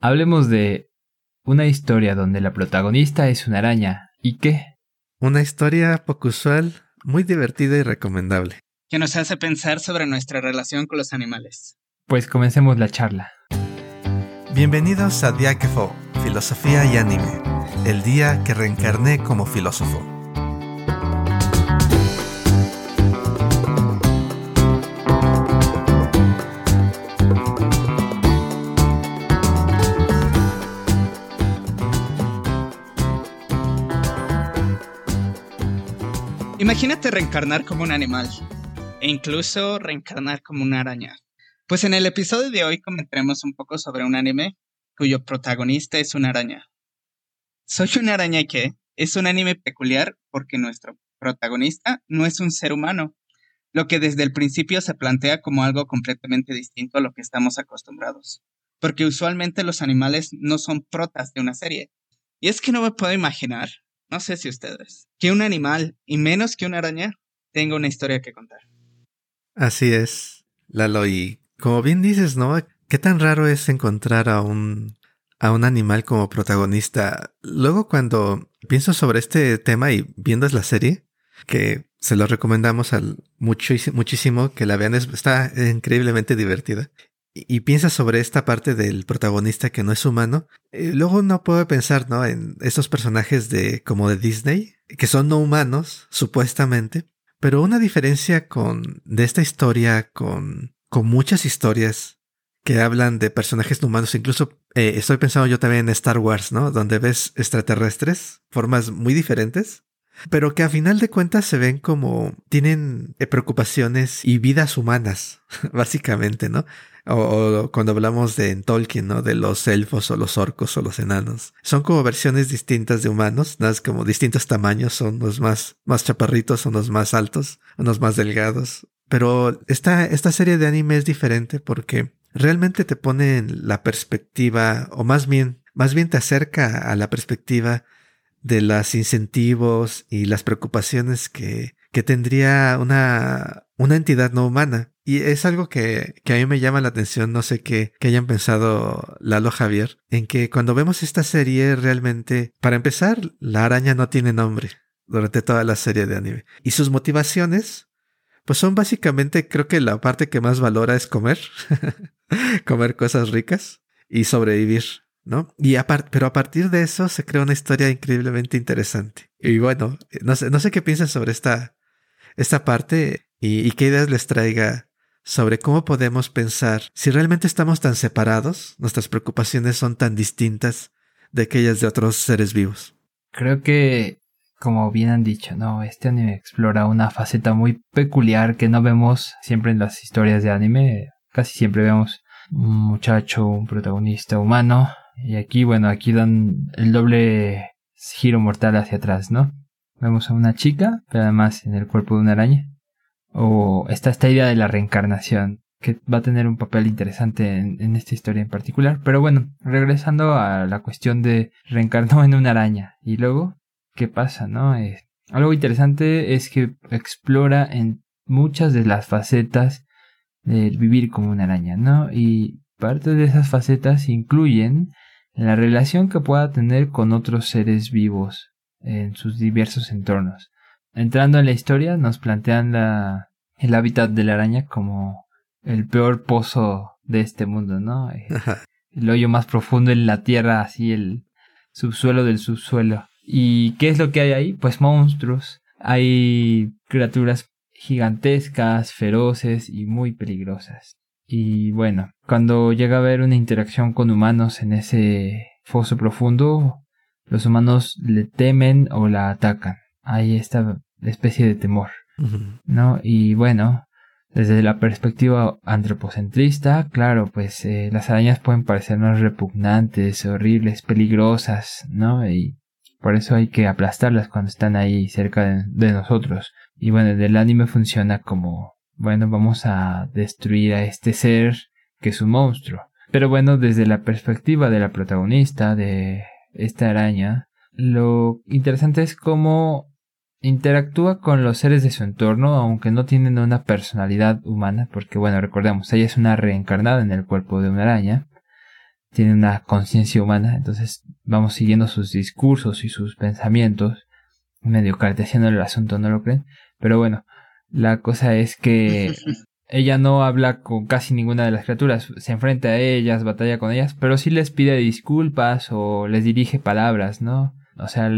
hablemos de una historia donde la protagonista es una araña. ¿Y qué? Una historia poco usual, muy divertida y recomendable. Que nos hace pensar sobre nuestra relación con los animales. Pues comencemos la charla. Bienvenidos a Diáquefo, Filosofía y Anime, el día que reencarné como filósofo. Imagínate reencarnar como un animal, e incluso reencarnar como una araña. Pues en el episodio de hoy comentaremos un poco sobre un anime cuyo protagonista es una araña. Soy una araña que es un anime peculiar porque nuestro protagonista no es un ser humano, lo que desde el principio se plantea como algo completamente distinto a lo que estamos acostumbrados, porque usualmente los animales no son protas de una serie. Y es que no me puedo imaginar, no sé si ustedes, que un animal, y menos que una araña, tenga una historia que contar. Así es, Lalo, y como bien dices, ¿no? ¿Qué tan raro es encontrar a un, a un animal como protagonista? Luego cuando pienso sobre este tema y viendo la serie, que se lo recomendamos al muchísimo que la vean, está increíblemente divertida. Y, piensas sobre esta parte del protagonista que no es humano. Eh, luego no puedo pensar, ¿no? En esos personajes de como de Disney, que son no humanos, supuestamente. Pero una diferencia con de esta historia con con muchas historias que hablan de personajes humanos. Incluso eh, estoy pensando yo también en Star Wars, ¿no? Donde ves extraterrestres, formas muy diferentes, pero que a final de cuentas se ven como tienen eh, preocupaciones y vidas humanas, básicamente, ¿no? O, cuando hablamos de en Tolkien, ¿no? De los elfos o los orcos o los enanos. Son como versiones distintas de humanos, como distintos tamaños, son unos más, más chaparritos, unos más altos, unos más delgados, pero esta, esta serie de anime es diferente porque realmente te pone en la perspectiva, o más bien, más bien te acerca a la perspectiva de los incentivos y las preocupaciones que, que tendría una, una entidad no humana. Y es algo que, que a mí me llama la atención, no sé qué, que hayan pensado Lalo Javier, en que cuando vemos esta serie realmente, para empezar, la araña no tiene nombre durante toda la serie de anime. Y sus motivaciones pues son básicamente, creo que la parte que más valora es comer, comer cosas ricas y sobrevivir, ¿no? Y pero a partir de eso se crea una historia increíblemente interesante. Y bueno, no sé, no sé qué piensan sobre esta, esta parte y qué ideas les traiga sobre cómo podemos pensar si realmente estamos tan separados, nuestras preocupaciones son tan distintas de aquellas de otros seres vivos. Creo que como bien han dicho, ¿no? Este anime explora una faceta muy peculiar que no vemos siempre en las historias de anime. Casi siempre vemos un muchacho, un protagonista humano. Y aquí, bueno, aquí dan el doble giro mortal hacia atrás, ¿no? Vemos a una chica, pero además en el cuerpo de una araña. O está esta idea de la reencarnación, que va a tener un papel interesante en, esta historia en particular. Pero bueno, regresando a la cuestión de reencarnó en una araña. Y luego qué pasa, ¿no? algo interesante es que explora en muchas de las facetas del vivir como una araña, ¿no? Y parte de esas facetas incluyen la relación que pueda tener con otros seres vivos en sus diversos entornos. Entrando en la historia, nos plantean la, el hábitat de la araña como el peor pozo de este mundo, ¿no? el hoyo más profundo en la tierra, así el subsuelo del subsuelo. ¿Y qué es lo que hay ahí? Pues monstruos. Hay criaturas gigantescas, feroces y muy peligrosas. Y bueno, cuando llega a haber una interacción con humanos en ese foso profundo, los humanos le temen o la atacan. Hay esta especie de temor, ¿no? Y bueno, desde la perspectiva antropocentrista, claro, pues eh, las arañas pueden parecernos repugnantes, horribles, peligrosas, ¿no? Y por eso hay que aplastarlas cuando están ahí cerca de, nosotros. Y bueno, el anime funciona como, bueno, vamos a destruir a este ser que es un monstruo. Pero bueno, desde la perspectiva de la protagonista de esta araña, lo interesante es cómo interactúa con los seres de su entorno, aunque no tienen una personalidad humana, porque bueno, recordemos, ella es una reencarnada en el cuerpo de una araña, tiene una conciencia humana, entonces vamos siguiendo sus discursos y sus pensamientos, medio cartesiano el asunto, ¿no lo creen? Pero bueno, la cosa es que ella no habla con casi ninguna de las criaturas, se enfrenta a ellas, batalla con ellas, pero sí les pide disculpas o les dirige palabras, ¿no? O sea,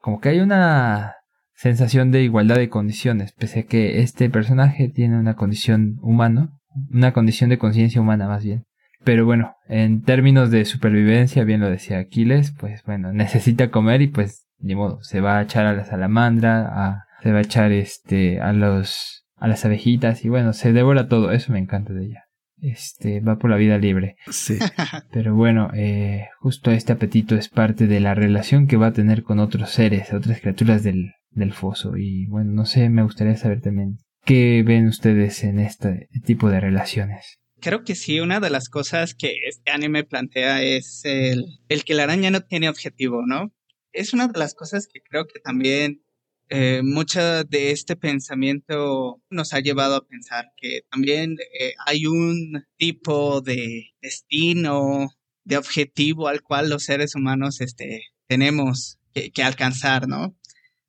como que hay una sensación de igualdad de condiciones, pese a que este personaje tiene una condición humana, una condición de conciencia humana más bien. Pero bueno, en términos de supervivencia, bien lo decía Aquiles, pues bueno, necesita comer y pues ni modo, se va a echar a la salamandra, a, se va a echar este a los a las abejitas y bueno, se devora todo, eso me encanta de ella. Este va por la vida libre. Sí. Pero bueno, eh, justo este apetito es parte de la relación que va a tener con otros seres, otras criaturas del, del foso. Y bueno, no sé, me gustaría saber también qué ven ustedes en este tipo de relaciones. Creo que sí, una de las cosas que este anime plantea es el, el que la araña no tiene objetivo, ¿no? Es una de las cosas que creo que también eh, mucha de este pensamiento nos ha llevado a pensar que también eh, hay un tipo de destino, de objetivo al cual los seres humanos este, tenemos que, que alcanzar, ¿no?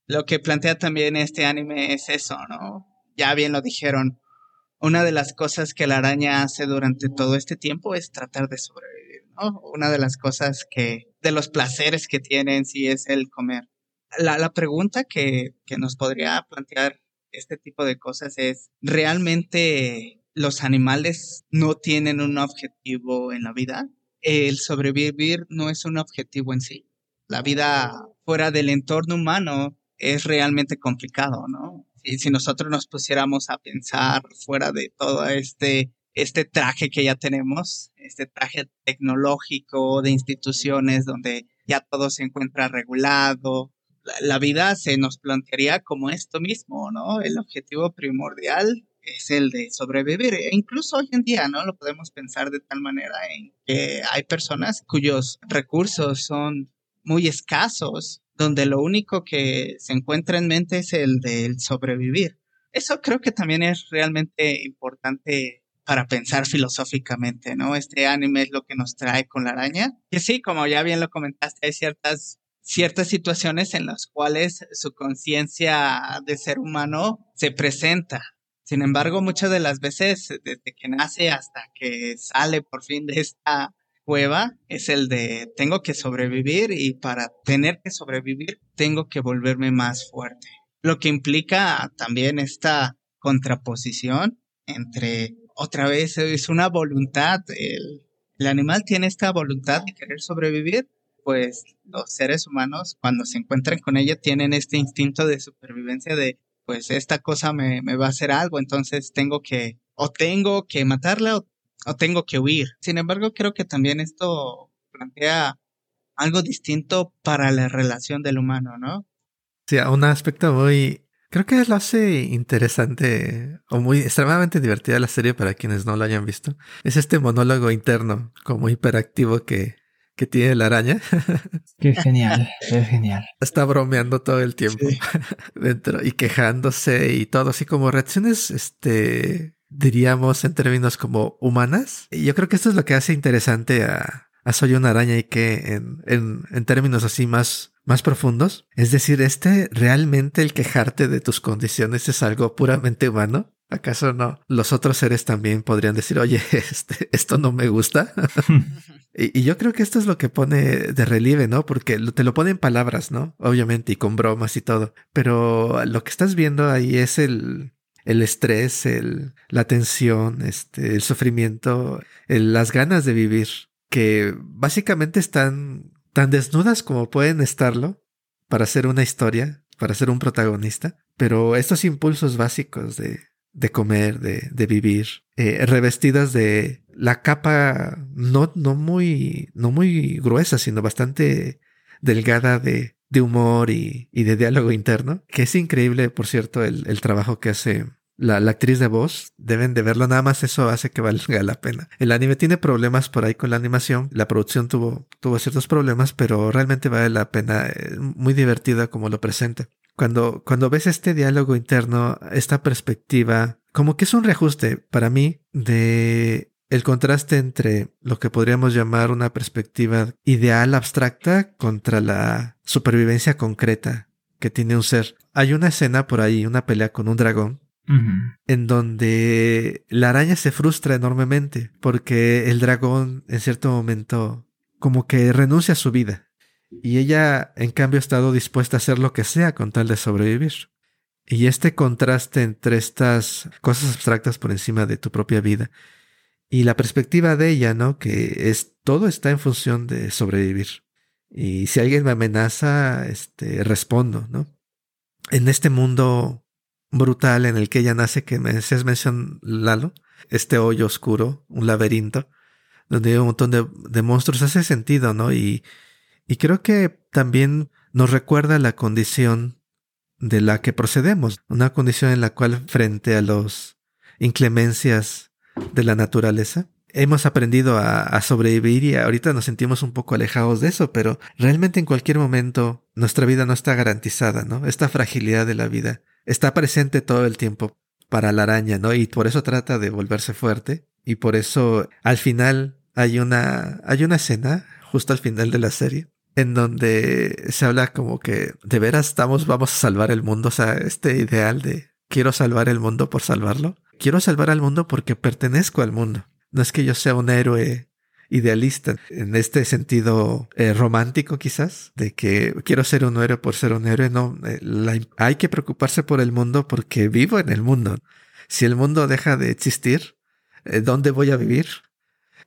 Lo que plantea también este anime es eso, ¿no? Ya bien lo dijeron, una de las cosas que la araña hace durante todo este tiempo es tratar de sobrevivir, ¿no? Una de las cosas que, de los placeres que tienen sí es el comer. La, la pregunta que, que nos podría plantear este tipo de cosas es, ¿realmente los animales no tienen un objetivo en la vida? El sobrevivir no es un objetivo en sí. La vida fuera del entorno humano es realmente complicado, ¿no? Y si nosotros nos pusiéramos a pensar fuera de todo este, este traje que ya tenemos, este traje tecnológico de instituciones donde ya todo se encuentra regulado, la, la vida se nos plantearía como esto mismo, ¿no? El objetivo primordial es el de sobrevivir. E incluso hoy en día, ¿no? Lo podemos pensar de tal manera en que hay personas cuyos recursos son muy escasos donde lo único que se encuentra en mente es el del sobrevivir. Eso creo que también es realmente importante para pensar filosóficamente, ¿no? Este anime es lo que nos trae con la araña. Y sí, como ya bien lo comentaste, hay ciertas, ciertas situaciones en las cuales su conciencia de ser humano se presenta. Sin embargo, muchas de las veces, desde que nace hasta que sale por fin de esta cueva es el de tengo que sobrevivir y para tener que sobrevivir tengo que volverme más fuerte. Lo que implica también esta contraposición entre otra vez es una voluntad, el, el animal tiene esta voluntad de querer sobrevivir, pues los seres humanos cuando se encuentran con ella tienen este instinto de supervivencia de pues esta cosa me, me va a hacer algo, entonces tengo que o tengo que matarla o o tengo que huir. Sin embargo, creo que también esto plantea algo distinto para la relación del humano, ¿no? Sí, un aspecto muy... Creo que lo hace interesante o muy extremadamente divertida la serie para quienes no lo hayan visto. Es este monólogo interno como hiperactivo que, que tiene la araña. Qué genial, qué genial. Está bromeando todo el tiempo sí. dentro y quejándose y todo, así como reacciones, este, diríamos en términos como humanas. Y yo creo que esto es lo que hace interesante a, a Soy una araña y que en, en, en, términos así más, más profundos. Es decir, este realmente el quejarte de tus condiciones es algo puramente humano. ¿Acaso no? Los otros seres también podrían decir, oye, este, esto no me gusta. y, y, yo creo que esto es lo que pone de relieve, ¿no? Porque te lo pone en palabras, ¿no? Obviamente, y con bromas y todo. Pero lo que estás viendo ahí es el, el estrés, la tensión, este, el sufrimiento, las ganas de vivir, que básicamente están tan desnudas como pueden estarlo para hacer una historia, para ser un protagonista, pero estos impulsos básicos de, de comer, de, de vivir, eh, revestidas de la capa no, no muy, no muy gruesa, sino bastante delgada de, de humor y, y, de diálogo interno, que es increíble, por cierto, el, el trabajo que hace la, la, actriz de voz. Deben de verlo, nada más eso hace que valga la pena. El anime tiene problemas por ahí con la animación, la producción tuvo, tuvo ciertos problemas, pero realmente vale la pena, eh, muy divertida como lo presenta. Cuando, cuando ves este diálogo interno, esta perspectiva, como que es un reajuste para mí de el contraste entre lo que podríamos llamar una perspectiva ideal abstracta contra la supervivencia concreta que tiene un ser. Hay una escena por ahí, una pelea con un dragón, en donde la araña se frustra enormemente porque el dragón en cierto momento como que renuncia a su vida y ella en cambio ha estado dispuesta a hacer lo que sea con tal de sobrevivir. Y este contraste entre estas cosas abstractas por encima de tu propia vida y la perspectiva de ella, ¿no? Que es todo está en función de sobrevivir. Y si alguien me amenaza, este, respondo, ¿no? En este mundo brutal en el que ella nace, que me decías mención, Lalo, este hoyo oscuro, un laberinto, donde hay un montón de, monstruos, hace sentido, ¿no? Y, y creo que también nos recuerda la condición de la que procedemos, una condición en la cual frente a los inclemencias de la naturaleza, hemos aprendido a, sobrevivir y ahorita nos sentimos un poco alejados de eso, pero realmente en cualquier momento nuestra vida no está garantizada, ¿no? Esta fragilidad de la vida está presente todo el tiempo para la araña, ¿no? Y por eso trata de volverse fuerte y por eso al final hay una, hay una escena justo al final de la serie en donde se habla como que de veras estamos, vamos a salvar el mundo, o sea, este ideal de quiero salvar el mundo por salvarlo. Quiero salvar al mundo porque pertenezco al mundo. No es que yo sea un héroe idealista en este sentido eh, romántico quizás, de que quiero ser un héroe por ser un héroe, no, eh, hay que preocuparse por el mundo porque vivo en el mundo. Si el mundo deja de existir, eh, ¿dónde voy a vivir?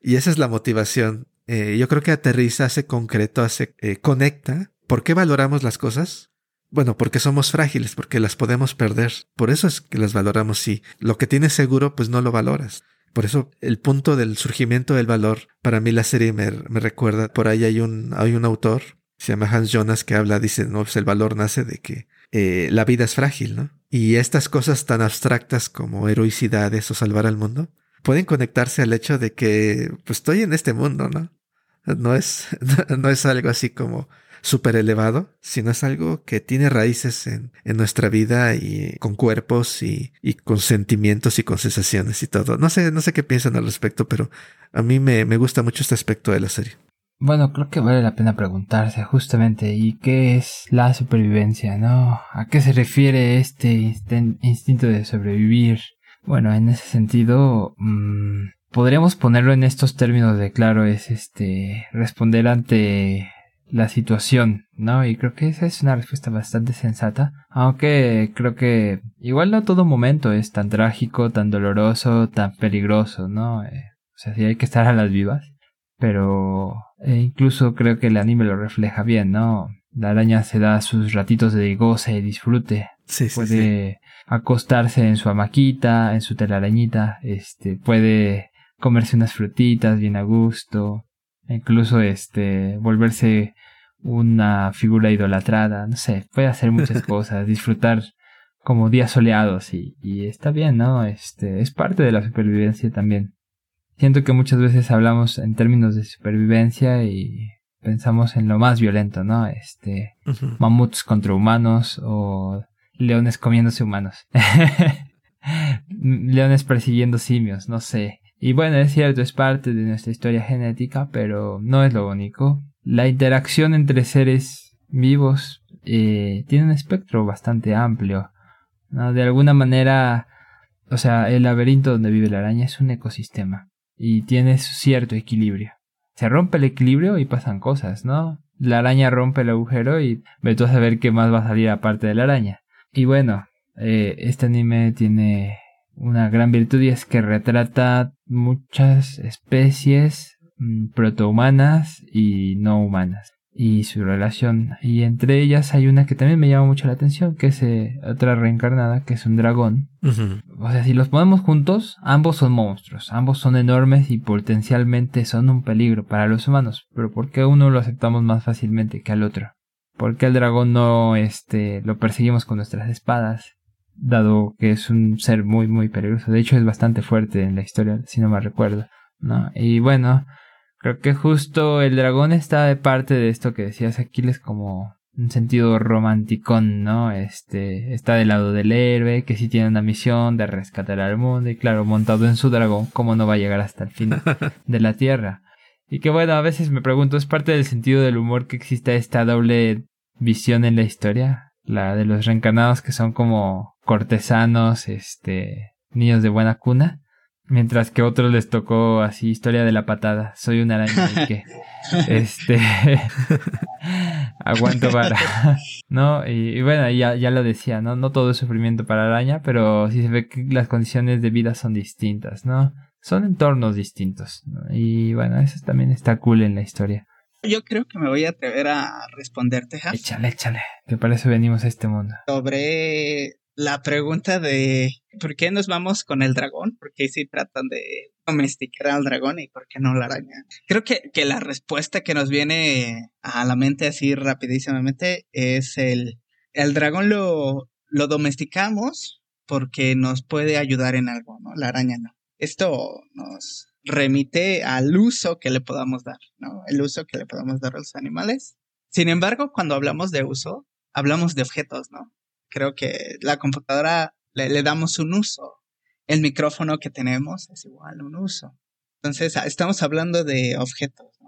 Y esa es la motivación yo creo que aterriza, hace concreto, hace, conecta. ¿Por qué valoramos las cosas? Bueno, porque somos frágiles, porque las podemos perder. Por eso es que las valoramos. Si lo que tienes seguro, pues no lo valoras. Por eso el punto del surgimiento del valor, para mí la serie me, recuerda, por ahí hay un, hay un autor, se llama Hans Jonas, que habla, dice, no, pues el valor nace de que eh, la vida es frágil, ¿no? Y estas cosas tan abstractas como heroicidades o salvar al mundo, pueden conectarse al hecho de que, pues estoy en este mundo, ¿no? No es, no es algo así como súper elevado, sino es algo que tiene raíces en, en nuestra vida y con cuerpos y, y, con sentimientos y con sensaciones y todo. No sé, no sé qué piensan al respecto, pero a mí me, me gusta mucho este aspecto de la serie. Bueno, creo que vale la pena preguntarse justamente, ¿y qué es la supervivencia, no? ¿A qué se refiere este instinto de sobrevivir? Bueno, en ese sentido, mmm, podríamos ponerlo en estos términos de claro, es este responder ante la situación, ¿no? Y creo que esa es una respuesta bastante sensata, aunque creo que igual no todo momento es tan trágico, tan doloroso, tan peligroso, ¿no? Eh, o sea, sí hay que estar a las vivas, pero eh, incluso creo que el anime lo refleja bien, ¿no? La araña se da sus ratitos de goce y disfrute. Sí, puede acostarse en su hamaquita, en su telarañita, este, puede comerse unas frutitas bien a gusto, incluso este volverse una figura idolatrada, no sé, puede hacer muchas cosas, disfrutar como días soleados y, y está bien, ¿no? Este es parte de la supervivencia también. Siento que muchas veces hablamos en términos de supervivencia y pensamos en lo más violento, ¿no? Este, mamuts contra humanos o leones comiéndose humanos. leones persiguiendo simios, no sé. Y bueno, es cierto, es parte de nuestra historia genética, pero no es lo único. La interacción entre seres vivos eh, tiene un espectro bastante amplio. ¿no? De alguna manera, o sea, el laberinto donde vive la araña es un ecosistema y tiene cierto equilibrio. Se rompe el equilibrio y pasan cosas, ¿no? La araña rompe el agujero y ve tú a saber qué más va a salir aparte de la araña. Y bueno, eh, este anime tiene una gran virtud y es que retrata muchas especies mm, protohumanas y no humanas. Y su relación. Y entre ellas hay una que también me llama mucho la atención que es eh, otra reencarnada que es un dragón. O sea si los ponemos juntos ambos son monstruos ambos son enormes y potencialmente son un peligro para los humanos. Pero ¿por qué uno lo aceptamos más fácilmente que al otro? ¿Por qué al dragón no este lo perseguimos con nuestras espadas dado que es un ser muy muy peligroso. De hecho es bastante fuerte en la historia, si no me recuerdo. ¿no? Y bueno, creo que justo el dragón está de parte de esto que decías Aquiles como un sentido romanticón, ¿no? Este, está del lado del héroe, que sí tiene una misión de rescatar al mundo, y claro, montado en su dragón, ¿cómo no va a llegar hasta el fin de la Tierra? Y que bueno, a veces me pregunto, ¿es parte del sentido del humor que exista esta doble visión en la historia? La de los reencarnados que son como cortesanos, este, niños de buena cuna, mientras que a otros les tocó así historia de la patada. Soy una araña y que este aguanto para no y, bueno ya, ya lo decía no no todo es sufrimiento para araña pero sí se ve que las condiciones de vida son distintas no son entornos distintos y bueno eso también está cool en la historia. Yo creo que me voy a atrever a responderte, Échale, échale, que para eso venimos a este mundo. Sobre la pregunta de ¿por qué nos vamos con el dragón? ¿Por qué si tratan de domesticar al dragón y por qué no la araña? Creo que, que la respuesta que nos viene a la mente así rapidísimamente es el, el dragón lo, lo domesticamos porque nos puede ayudar en algo, ¿no? La araña no. Esto nos remite al uso que le podamos dar, ¿no? El uso que le podamos dar a los animales. Sin embargo, cuando hablamos de uso, hablamos de objetos, ¿no? Creo que la computadora le, damos un uso. El micrófono que tenemos es igual un uso. Entonces, ah, estamos hablando de objetos.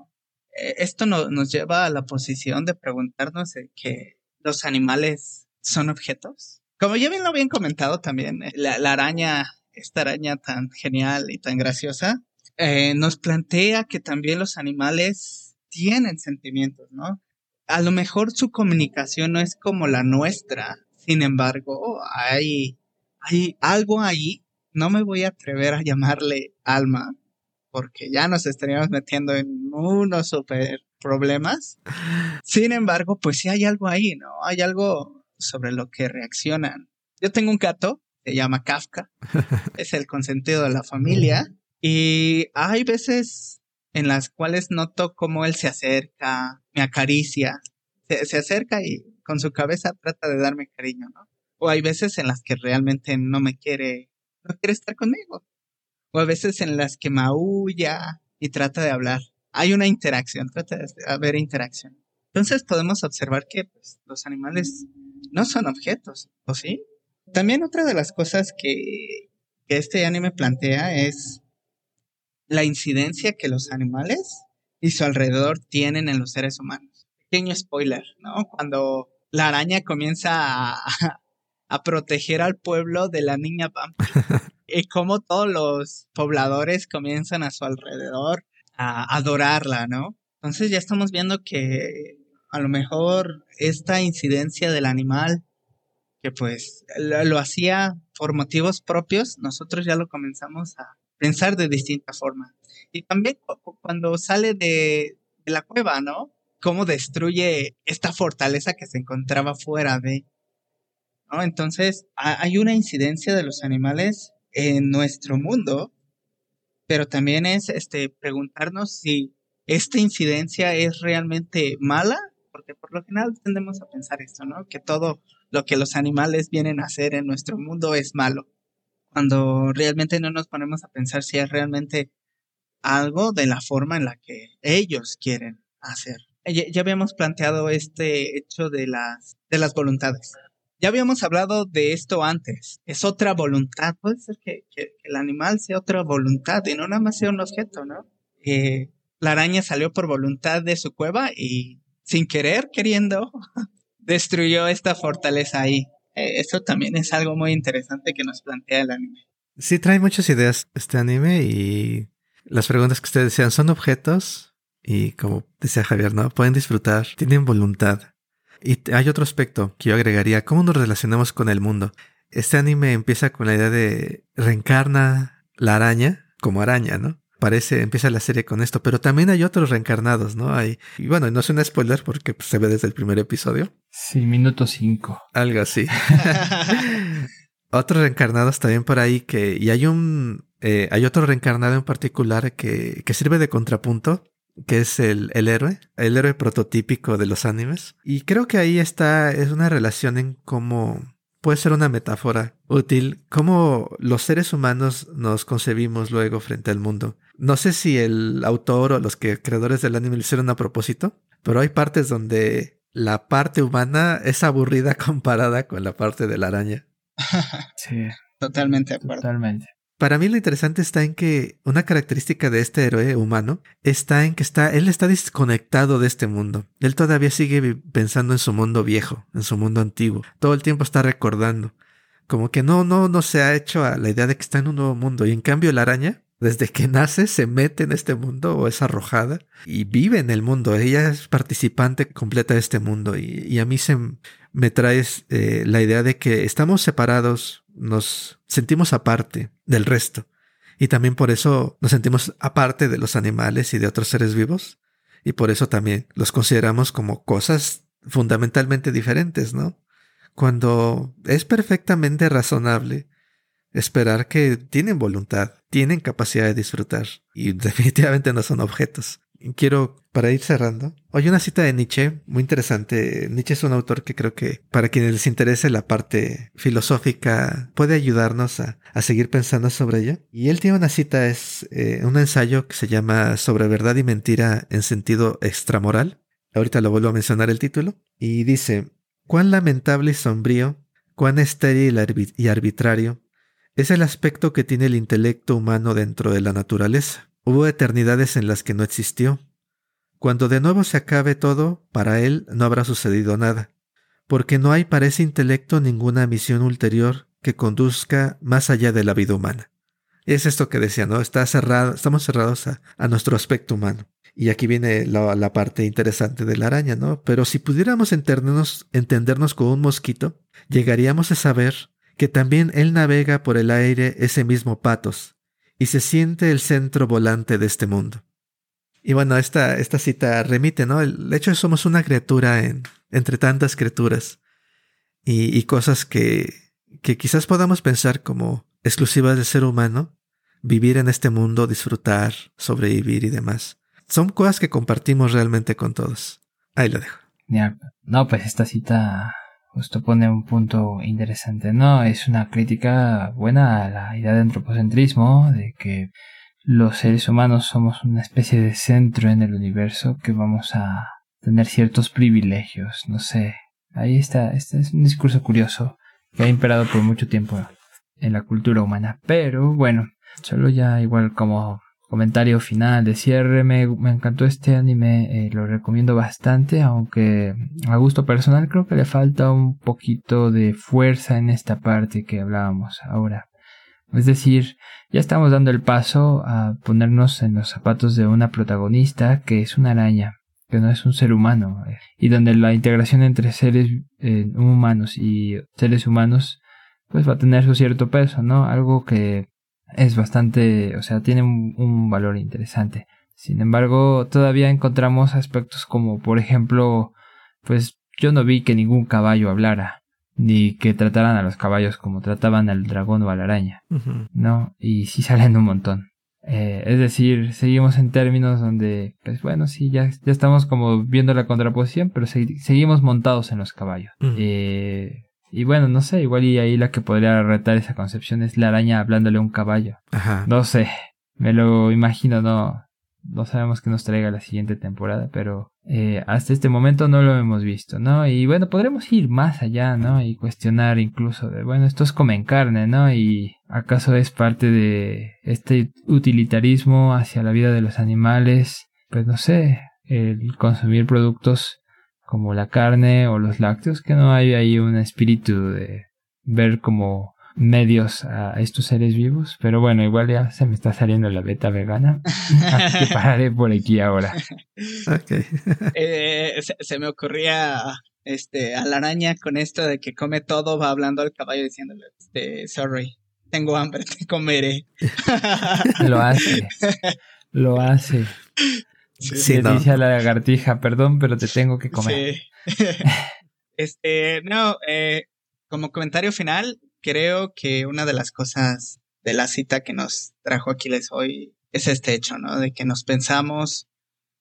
E, esto nos lleva a la posición de preguntarnos que los animales son objetos. Como ya bien lo habían comentado también, eh, la, araña, esta araña tan genial y tan graciosa, eh, nos plantea que también los animales tienen sentimientos, ¿no? A lo mejor su comunicación no es como la nuestra, sin embargo, hay, hay algo ahí, no me voy a atrever a llamarle alma, porque ya nos estaríamos metiendo en unos super problemas. Sin embargo, pues sí hay algo ahí, ¿no? Hay algo sobre lo que reaccionan. Yo tengo un gato, se llama Kafka, es el consentido de la familia, y hay veces en las cuales noto cómo él se acerca, me acaricia, se, se acerca y con su cabeza trata de darme cariño, ¿no? O hay veces en las que realmente no me quiere, no quiere estar conmigo. O a veces en las que maulla y trata de hablar. Hay una interacción, trata de haber interacción. Entonces podemos observar que pues, los animales no son objetos, ¿o sí? También otra de las cosas que, que este anime plantea es la incidencia que los animales y su alrededor tienen en los seres humanos. Pequeño spoiler, ¿no? Cuando la araña comienza a, proteger al pueblo de la niña Pampi. y como todos los pobladores comienzan a su alrededor a adorarla, ¿no? Entonces ya estamos viendo que a lo mejor esta incidencia del animal, que pues lo, hacía por motivos propios, nosotros ya lo comenzamos a pensar de distinta forma. Y también cuando sale de, de la cueva, ¿no? Cómo destruye esta fortaleza que se encontraba fuera de. ¿no? Entonces, hay una incidencia de los animales en nuestro mundo, pero también es este, preguntarnos si esta incidencia es realmente mala, porque por lo general tendemos a pensar esto, ¿no? Que todo lo que los animales vienen a hacer en nuestro mundo es malo, cuando realmente no nos ponemos a pensar si es realmente algo de la forma en la que ellos quieren hacer ya, habíamos planteado este hecho de las, de las voluntades. Ya habíamos hablado de esto antes. Es otra voluntad. Puede ser que, el animal sea otra voluntad y no nada más sea un objeto, ¿no? La araña salió por voluntad de su cueva y sin querer, queriendo, destruyó esta fortaleza ahí. Eh, eso también es algo muy interesante que nos plantea el anime. Sí, trae muchas ideas este anime y las preguntas que ustedes decían, ¿son objetos? Y como decía Javier, ¿no? Pueden disfrutar, tienen voluntad. Y hay otro aspecto que yo agregaría, ¿cómo nos relacionamos con el mundo? Este anime empieza con la idea de reencarna la araña como araña, ¿no? Parece, empieza la serie con esto, pero también hay otros reencarnados, ¿no? Hay, y bueno, no es un spoiler porque pues, se ve desde el primer episodio. Sí, minuto cinco. Algo así. otros reencarnados también por ahí que, y hay un, eh, hay otro reencarnado en particular que, que sirve de contrapunto que es el, el, héroe, el héroe prototípico de los animes. Y creo que ahí está, es una relación en cómo puede ser una metáfora útil, cómo los seres humanos nos concebimos luego frente al mundo. No sé si el autor o los que creadores del anime lo hicieron a propósito, pero hay partes donde la parte humana es aburrida comparada con la parte de la araña. Sí, Totalmente de acuerdo. totalmente. Para mí lo interesante está en que una característica de este héroe humano está en que está, él está desconectado de este mundo. Él todavía sigue pensando en su mundo viejo, en su mundo antiguo. Todo el tiempo está recordando. Como que no, no, no se ha hecho a la idea de que está en un nuevo mundo. Y en cambio la araña, desde que nace, se mete en este mundo o es arrojada y vive en el mundo. Ella es participante completa de este mundo. Y, y a mí se me trae eh, la idea de que estamos separados, nos sentimos aparte del resto. Y también por eso nos sentimos aparte de los animales y de otros seres vivos. Y por eso también los consideramos como cosas fundamentalmente diferentes, ¿no? Cuando es perfectamente razonable esperar que tienen voluntad, tienen capacidad de disfrutar y definitivamente no son objetos. Quiero, para ir cerrando, hay una cita de Nietzsche muy interesante. Nietzsche es un autor que creo que para quienes les interese la parte filosófica puede ayudarnos a, seguir pensando sobre ella. Y él tiene una cita, es eh, un ensayo que se llama Sobre verdad y mentira en sentido extramoral. Ahorita lo vuelvo a mencionar el título. Y dice, cuán lamentable y sombrío, cuán estéril y arbitrario es el aspecto que tiene el intelecto humano dentro de la naturaleza. Hubo eternidades en las que no existió. Cuando de nuevo se acabe todo, para él no habrá sucedido nada, porque no hay para ese intelecto ninguna misión ulterior que conduzca más allá de la vida humana. Es esto que decía, ¿no? Está cerrado, estamos cerrados a, nuestro aspecto humano. Y aquí viene la, la, parte interesante de la araña, ¿no? Pero si pudiéramos entendernos con un mosquito, llegaríamos a saber que también él navega por el aire ese mismo patos, y se siente el centro volante de este mundo. Y bueno, esta, esta cita remite, ¿no? El hecho de que somos una criatura en, entre tantas criaturas y, y cosas que, que quizás podamos pensar como exclusivas del ser humano, vivir en este mundo, disfrutar, sobrevivir y demás. Son cosas que compartimos realmente con todos. Ahí lo dejo. No, pues esta cita justo pone un punto interesante, ¿no? Es una crítica buena a la idea de antropocentrismo, de que los seres humanos somos una especie de centro en el universo que vamos a tener ciertos privilegios, no sé. Ahí está, este es un discurso curioso que ha imperado por mucho tiempo en la cultura humana. Pero bueno, solo ya igual como comentario final de cierre, me, me encantó este anime, eh, lo recomiendo bastante, aunque a gusto personal creo que le falta un poquito de fuerza en esta parte que hablábamos ahora. Es decir, ya estamos dando el paso a ponernos en los zapatos de una protagonista que es una araña, que no es un ser humano, eh, y donde la integración entre seres eh, humanos y seres humanos pues va a tener su cierto peso, ¿no? Algo que es bastante, o sea, tiene un, un, valor interesante. Sin embargo, todavía encontramos aspectos como, por ejemplo, pues yo no vi que ningún caballo hablara, ni que trataran a los caballos como trataban al dragón o a la araña, Uh -huh. ¿no? Y sí salen un montón. Eh, es decir, seguimos en términos donde, pues bueno, sí, ya, ya estamos como viendo la contraposición, pero se, seguimos montados en los caballos. Uh -huh. eh, y bueno, no sé, igual y ahí la que podría retar esa concepción es la araña hablándole a un caballo. Ajá. No sé, me lo imagino, no, no sabemos qué nos traiga la siguiente temporada, pero eh, hasta este momento no lo hemos visto, ¿no? Y bueno, podremos ir más allá, ¿no? Y cuestionar incluso de, bueno, estos comen carne, ¿no? Y acaso es parte de este utilitarismo hacia la vida de los animales, pues no sé, el consumir productos como la carne o los lácteos, que no hay ahí un espíritu de ver como medios a estos seres vivos, pero bueno, igual ya se me está saliendo la beta vegana, así que pararé por aquí ahora. Okay. eh, se, se, me ocurría este a la araña con esto de que come todo, va hablando al caballo diciéndole, este, sorry, tengo hambre, te comeré. lo hace, lo hace. Sí, le no. dice a la lagartija, perdón, pero te tengo que comer. Sí. este, no, eh, como comentario final, creo que una de las cosas de la cita que nos trajo Aquiles hoy es este hecho, ¿no? De que nos pensamos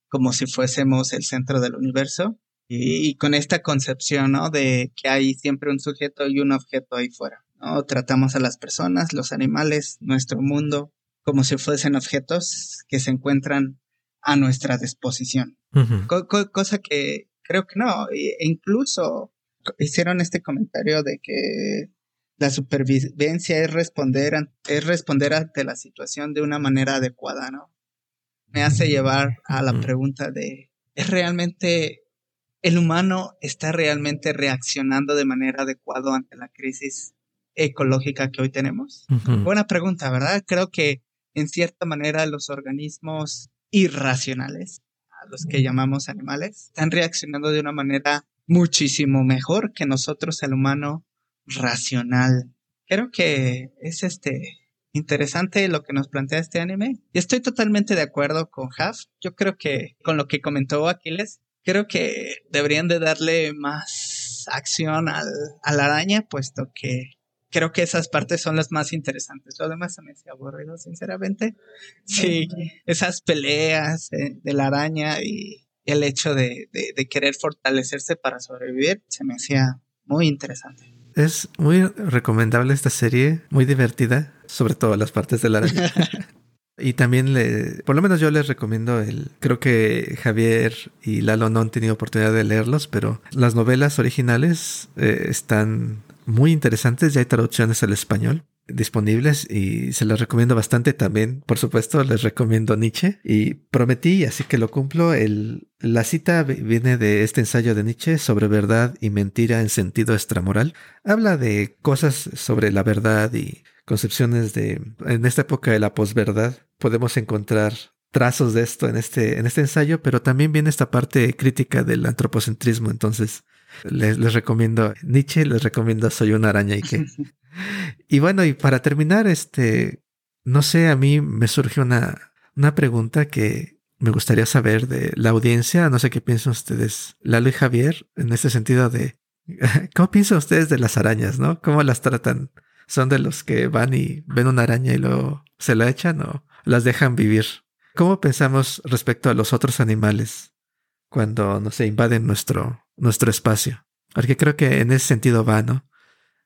como si fuésemos el centro del universo y, y, con esta concepción, ¿no? De que hay siempre un sujeto y un objeto ahí fuera, ¿no? Tratamos a las personas, los animales, nuestro mundo, como si fuesen objetos que se encuentran a nuestra disposición. Uh -huh. Co co cosa que creo que no. E incluso hicieron este comentario de que la supervivencia es responder, es responder ante la situación de una manera adecuada, ¿no? Me hace llevar a la pregunta de, ¿es realmente, el humano está realmente reaccionando de manera adecuada ante la crisis ecológica que hoy tenemos? Buena pregunta, ¿verdad? Creo que en cierta manera los organismos irracionales, a los que llamamos animales, están reaccionando de una manera muchísimo mejor que nosotros, el humano racional. Creo que es este interesante lo que nos plantea este anime. Y estoy totalmente de acuerdo con Haf. Yo creo que con lo que comentó Aquiles, creo que deberían de darle más acción al, a la araña, puesto que creo que esas partes son las más interesantes. Lo demás se me ha aburrido, sinceramente. Sí, esas peleas eh, de la araña y el hecho de, querer fortalecerse para sobrevivir se me hacía muy interesante. Es muy recomendable esta serie, muy divertida, sobre todo las partes de la araña. y también le, por lo menos yo les recomiendo el, creo que Javier y Lalo no han tenido oportunidad de leerlos, pero las novelas originales eh, están muy interesantes, ya hay traducciones al español disponibles y se las recomiendo bastante también. Por supuesto, les recomiendo Nietzsche y prometí, así que lo cumplo. La cita viene de este ensayo de Nietzsche sobre verdad y mentira en sentido extramoral. Habla de cosas sobre la verdad y concepciones de, en esta época de la posverdad, podemos encontrar trazos de esto en este, en este ensayo, pero también viene esta parte crítica del antropocentrismo. Entonces, les, les recomiendo Nietzsche, les recomiendo Soy una araña y que y bueno, y para terminar, este, no sé, a mí me surge una, una pregunta que me gustaría saber de la audiencia. No sé qué piensan ustedes, Lalo y Javier, en este sentido de cómo piensan ustedes de las arañas, ¿no? ¿Cómo las tratan? ¿Son de los que van y ven una araña y luego se la echan o las dejan vivir? ¿Cómo pensamos respecto a los otros animales cuando, no sé, invaden nuestro, nuestro espacio? Porque creo que en ese sentido va, ¿no?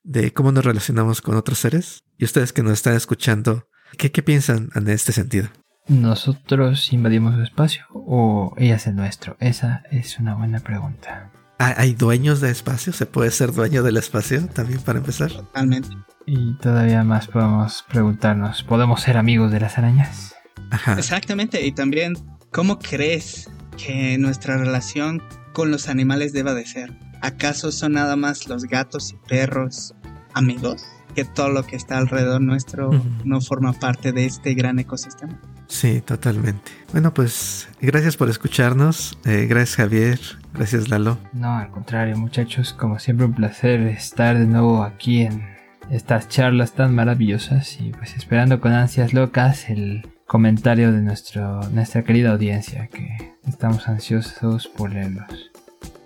de cómo nos relacionamos con otros seres. Y ustedes que nos están escuchando, ¿qué, qué piensan en este sentido? ¿Nosotros invadimos su espacio o ellas el nuestro? Esa es una buena pregunta. ¿Hay dueños de espacio? ¿Se puede ser dueño del espacio también para empezar? Totalmente. Y todavía más podemos preguntarnos, ¿podemos ser amigos de las arañas? Ajá. Exactamente. Y también, ¿cómo crees que nuestra relación con los animales deba de ser? ¿Acaso son nada más los gatos y perros amigos? Que todo lo que está alrededor nuestro no forma parte de este gran ecosistema. Sí, totalmente. Bueno, pues gracias por escucharnos. Eh, gracias Javier. Gracias Lalo. No, al contrario muchachos, como siempre un placer estar de nuevo aquí en estas charlas tan maravillosas y pues esperando con ansias locas el comentario de nuestro, nuestra querida audiencia que estamos ansiosos por leerlos.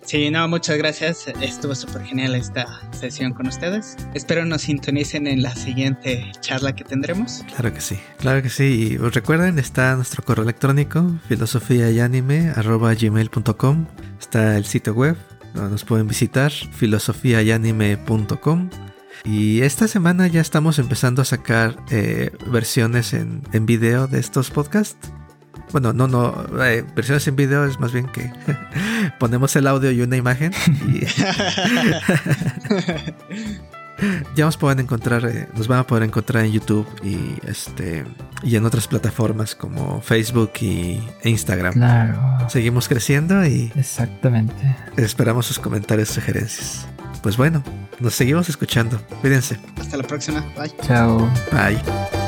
Sí, no, muchas gracias. Estuvo súper genial esta sesión con ustedes. Espero nos sintonicen en la siguiente charla que tendremos. Claro que sí, claro que sí. Y recuerden, está nuestro correo electrónico, filosofía y anime, gmail.com. Está el sitio web, donde nos pueden visitar, filosofiayanime.com. Y esta semana ya estamos empezando a sacar eh, versiones en, en video de estos podcasts. Bueno, no, no, eh, versiones en video es más bien que ponemos el audio y una imagen. Y ya nos pueden encontrar, eh, nos van a poder encontrar en YouTube y este y en otras plataformas como Facebook y e Instagram. Claro. Seguimos creciendo y exactamente. Esperamos sus comentarios, sugerencias. Pues bueno, nos seguimos escuchando. Cuídense. Hasta la próxima. Bye. Chao. Bye.